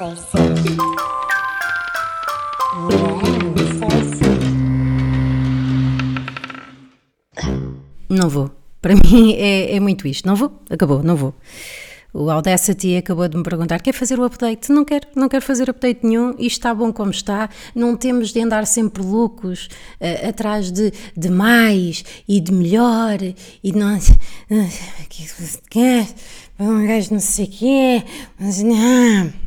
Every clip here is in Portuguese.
Não. Não vou. Para mim é, é muito isto. Não vou, acabou, não vou. O Audacity acabou de me perguntar: quer fazer o update? Não quero, não quero fazer update nenhum. Isto está bom como está. Não temos de andar sempre loucos uh, atrás de, de mais e de melhor e de não. Um gajo não sei o quê. Mas não.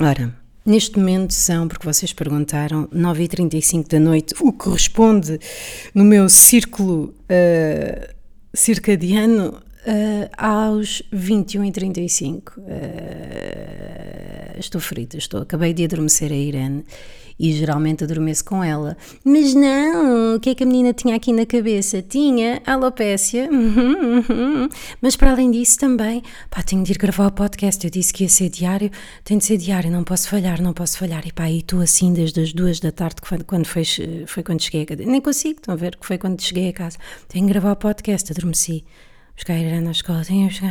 Ora, Neste momento são, porque vocês perguntaram, 9h35 da noite, o que corresponde no meu círculo uh, circadiano uh, aos 21h35. Uh, estou ferida, estou. Acabei de adormecer a Irene e geralmente adormeço com ela. Mas não, o que é que a menina tinha aqui na cabeça? Tinha alopécia, mas para além disso também, pá, tenho de ir gravar o podcast. Eu disse que ia ser diário, tem de ser diário, não posso falhar, não posso falhar. E pá, e estou assim desde as duas da tarde, quando, quando foi, foi quando cheguei a casa. Nem consigo, estão a ver, que foi quando cheguei a casa. Tenho de gravar o podcast, adormeci buscar a Irene na escola, que buscar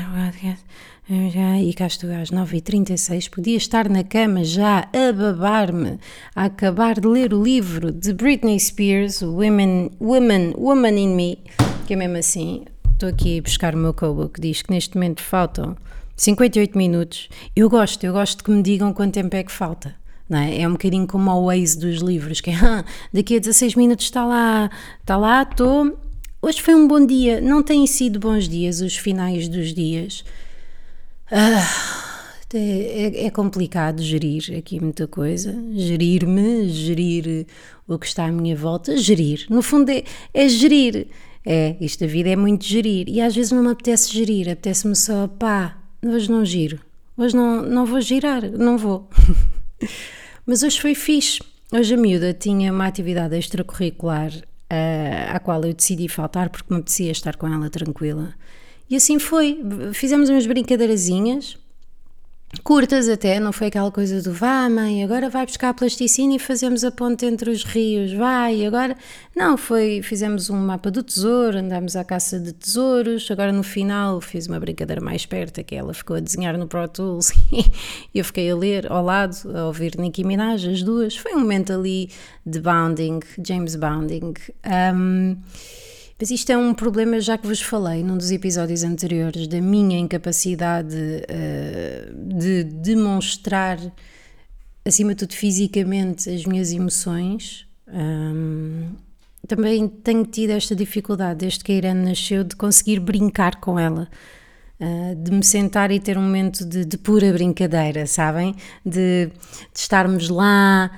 e cá estou às 9h36, podia estar na cama já a babar-me, a acabar de ler o livro de Britney Spears, Women, Women, Woman in Me, que é mesmo assim, estou aqui a buscar o meu Kobo, que diz que neste momento faltam 58 minutos, eu gosto, eu gosto que me digam quanto tempo é que falta. É? é um bocadinho como o Waze dos livros, que é ah, daqui a 16 minutos está lá, está lá, estou Hoje foi um bom dia, não têm sido bons dias os finais dos dias. Ah, é, é, complicado gerir aqui muita coisa. Gerir-me, gerir o que está à minha volta, gerir. No fundo é, é gerir. É, isto da vida é muito gerir. E às vezes não me apetece gerir, apetece-me só, pá, hoje não giro. Hoje não, não vou girar, não vou. Mas hoje foi fixe. Hoje a miúda tinha uma atividade extracurricular uh, à qual eu decidi faltar porque me apetecia estar com ela tranquila. E assim foi. Fizemos umas brincadeirazinhas, curtas até, não foi aquela coisa do vá mãe, agora vai buscar a plasticina e fazemos a ponte entre os rios, vai, agora... Não, foi, fizemos um mapa do tesouro, andámos à caça de tesouros, agora no final fiz uma brincadeira mais esperta, que ela ficou a desenhar no Pro Tools e eu fiquei a ler ao lado, a ouvir Nicki Minaj, as duas, foi um momento ali de bounding, James Bounding. Um, mas isto é um problema, já que vos falei num dos episódios anteriores, da minha incapacidade uh, de demonstrar, acima de tudo fisicamente, as minhas emoções. Um, também tenho tido esta dificuldade, desde que a Irene nasceu, de conseguir brincar com ela. Uh, de me sentar e ter um momento de, de pura brincadeira, sabem? De, de estarmos lá,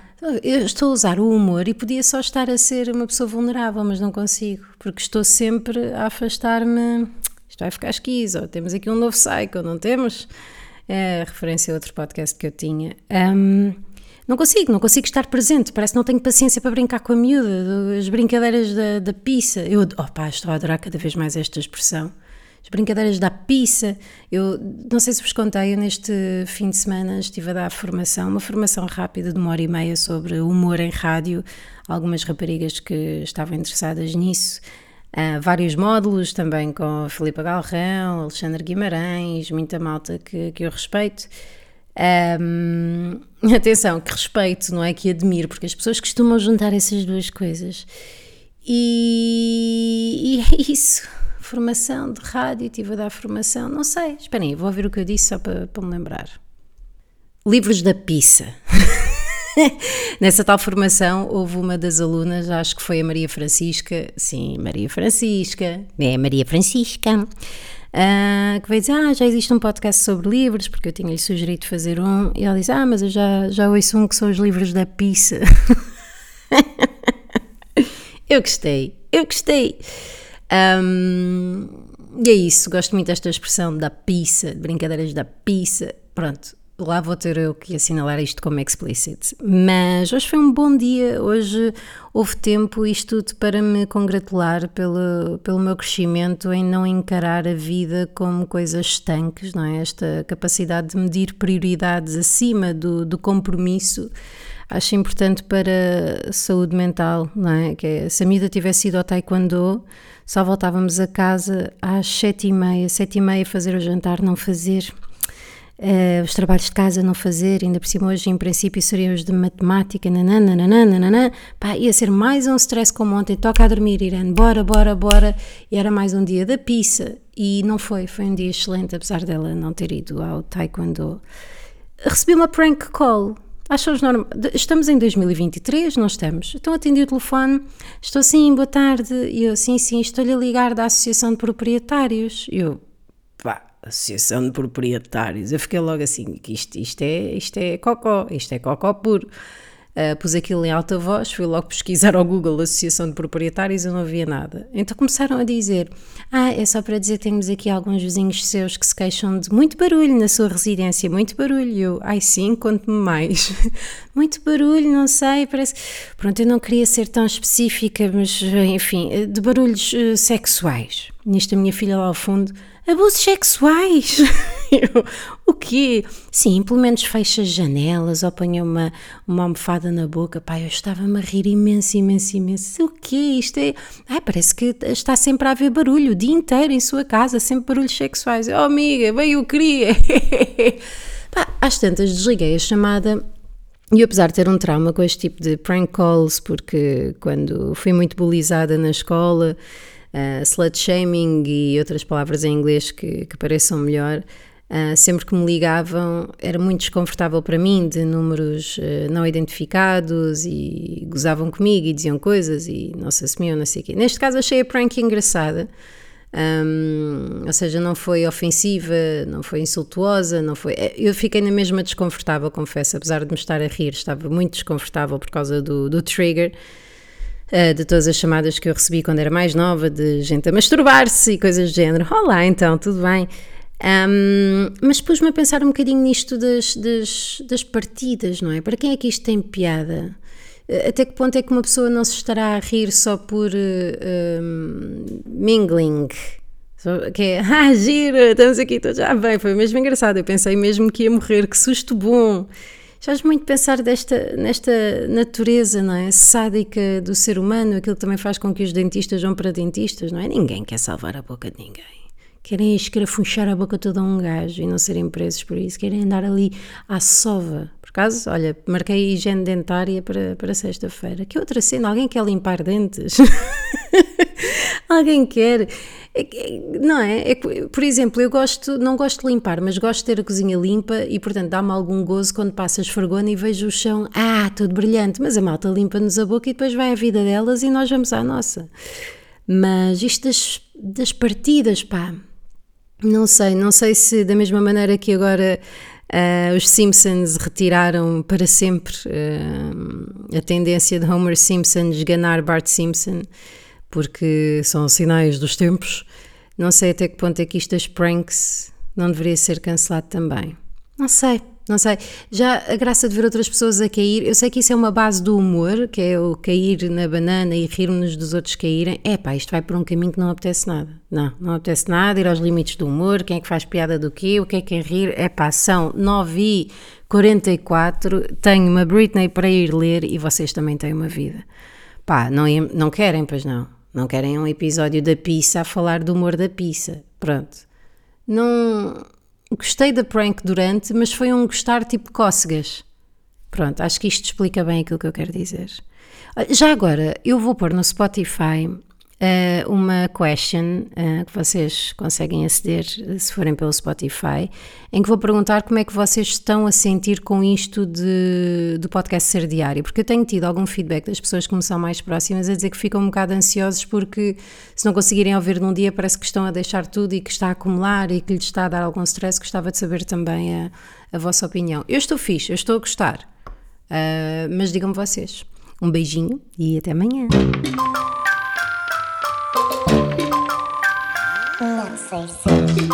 eu estou a usar o humor e podia só estar a ser uma pessoa vulnerável, mas não consigo, porque estou sempre a afastar-me. Isto vai ficar esquizo, temos aqui um novo cycle, não temos? É referência a outro podcast que eu tinha. Um, não consigo, não consigo estar presente, parece que não tenho paciência para brincar com a miúda, as brincadeiras da, da pizza. Eu, oh estou a adorar cada vez mais esta expressão as brincadeiras da pizza. Eu não sei se vos contei, eu neste fim de semana estive a dar formação, uma formação rápida de uma hora e meia sobre humor em rádio, algumas raparigas que estavam interessadas nisso. Uh, vários módulos também com a Filipa Galrão, Alexandre Guimarães, muita malta que, que eu respeito. Um, atenção, que respeito, não é que admiro, porque as pessoas costumam juntar essas duas coisas. E, e é isso formação de rádio, estive a dar formação, não sei, esperem, vou ouvir o que eu disse só para, para me lembrar. Livros da pizza. Nessa tal formação houve uma das alunas, acho que foi a Maria Francisca, sim, Maria Francisca, é Maria Francisca, uh, que veio dizer, ah, já existe um podcast sobre livros, porque eu tinha-lhe sugerido fazer um, e ela disse, ah, mas eu já, já ouço um que são os livros da pizza. eu gostei, eu gostei. Um, e é isso, gosto muito desta expressão da pizza, de brincadeiras da pizza. Pronto, lá vou ter eu que assinalar isto como explicit. Mas hoje foi um bom dia, hoje houve tempo, isto tudo para me congratular pelo, pelo meu crescimento em não encarar a vida como coisas estanques, não é? Esta capacidade de medir prioridades acima do, do compromisso acho importante para a saúde mental, não é? Que é, se a Mida tivesse ido ao taekwondo, só voltávamos a casa às sete e meia, sete e meia fazer o jantar, não fazer. Uh, os trabalhos de casa não fazer, ainda por cima hoje em princípio seriam os de matemática, nanana, nanana, nanana, pá, ia ser mais um stress como ontem, toca a dormir, Irene, bora, bora, bora, e era mais um dia da pizza, e não foi, foi um dia excelente, apesar dela não ter ido ao taekwondo. Recebi uma prank call, Acho normal. Estamos em 2023, não estamos? Então atendi o telefone, estou sim, boa tarde. E eu, sim, sim, estou-lhe a ligar da Associação de Proprietários. E eu, pá, Associação de Proprietários. Eu fiquei logo assim, que isto, isto, é, isto é cocó, isto é cocó puro. Uh, pus aquilo em alta voz, fui logo pesquisar ao Google Associação de Proprietários e não havia nada. Então começaram a dizer: Ah, é só para dizer que temos aqui alguns vizinhos seus que se queixam de muito barulho na sua residência, muito barulho. Eu, ai sim, conte-me mais. muito barulho, não sei, parece. Pronto, eu não queria ser tão específica, mas enfim, de barulhos uh, sexuais. Nisto a minha filha lá ao fundo Abusos sexuais? o quê? Sim, pelo menos fecha as janelas ou ponha uma, uma almofada na boca. Pai, eu estava-me a rir imenso, imenso, imenso. O quê? Isto é. Ai, parece que está sempre a haver barulho o dia inteiro em sua casa, sempre barulhos sexuais. Oh, amiga, bem eu queria. Pá, às tantas desliguei a chamada e apesar de ter um trauma com este tipo de prank calls, porque quando fui muito bulizada na escola uh, slut shaming e outras palavras em inglês que, que pareçam melhor, uh, sempre que me ligavam era muito desconfortável para mim, de números uh, não identificados e gozavam comigo e diziam coisas e não se assumiam, não sei o quê. Neste caso achei a prank engraçada. Um, ou seja, não foi ofensiva, não foi insultuosa, não foi. Eh, eu fiquei na mesma desconfortável, confesso, apesar de me estar a rir, estava muito desconfortável por causa do, do trigger. Uh, de todas as chamadas que eu recebi quando era mais nova, de gente a masturbar-se e coisas do género. Olá, então, tudo bem? Um, mas pus-me a pensar um bocadinho nisto das, das, das, partidas, não é? Para quem é que isto tem piada? Eh, até que ponto é que uma pessoa não se estará a rir só por uh, um, mingling? Que é, ah, gira, estamos aqui todos. Ah, bem, foi mesmo engraçado. Eu pensei mesmo que ia morrer, que susto bom. Estás muito pensar desta, nesta natureza, não é? Sádica do ser humano, aquilo que também faz com que os dentistas vão para dentistas, não é? Ninguém quer salvar a boca de ninguém. Querem escarafunchar a boca toda a um gajo e não serem presos por isso. Querem andar ali à sova. Por acaso, olha, marquei higiene dentária para, para sexta-feira. Que outra cena? Alguém quer limpar dentes? Alguém quer? É, não é? é? Por exemplo, eu gosto, não gosto de limpar, mas gosto de ter a cozinha limpa e, portanto, dá-me algum gozo quando passo a esfregona e vejo o chão, ah, tudo brilhante, mas a malta limpa-nos a boca e depois vai a vida delas e nós vamos à nossa. Mas isto das, das partidas, pá, não sei, não sei se da mesma maneira que agora uh, os Simpsons retiraram para sempre uh, a tendência de Homer Simpson esganar Bart Simpson porque são sinais dos tempos. Não sei até que ponto é que isto das pranks não deveria ser cancelado também. Não sei, não sei. Já a graça de ver outras pessoas a cair, eu sei que isso é uma base do humor, que é o cair na banana e rirmos dos outros caírem. É pá, isto vai por um caminho que não apetece nada. Não, não apetece nada, ir aos limites do humor, quem é que faz piada do quê, o que é que é rir. É pá, são 9 e 44, tenho uma Britney para ir ler e vocês também têm uma vida. Pá, não, não querem, pois não. Não querem um episódio da pizza a falar do humor da pizza. Pronto. Não gostei da prank durante, mas foi um gostar tipo cócegas. Pronto, acho que isto explica bem aquilo que eu quero dizer. Já agora, eu vou pôr no Spotify uh, uma question uh, que vocês conseguem aceder se forem pelo Spotify, em que vou perguntar como é que vocês estão a sentir com isto de, do podcast ser diário, porque eu tenho tido algum feedback das pessoas que me são mais próximas a dizer que ficam um bocado ansiosos porque se não conseguirem ouvir num dia parece que estão a deixar tudo e que está a acumular e que lhes está a dar algum stress. Gostava de saber também a, a vossa opinião. Eu estou fixe, eu estou a gostar, uh, mas digam-me vocês. Um beijinho e até amanhã. Não sei se.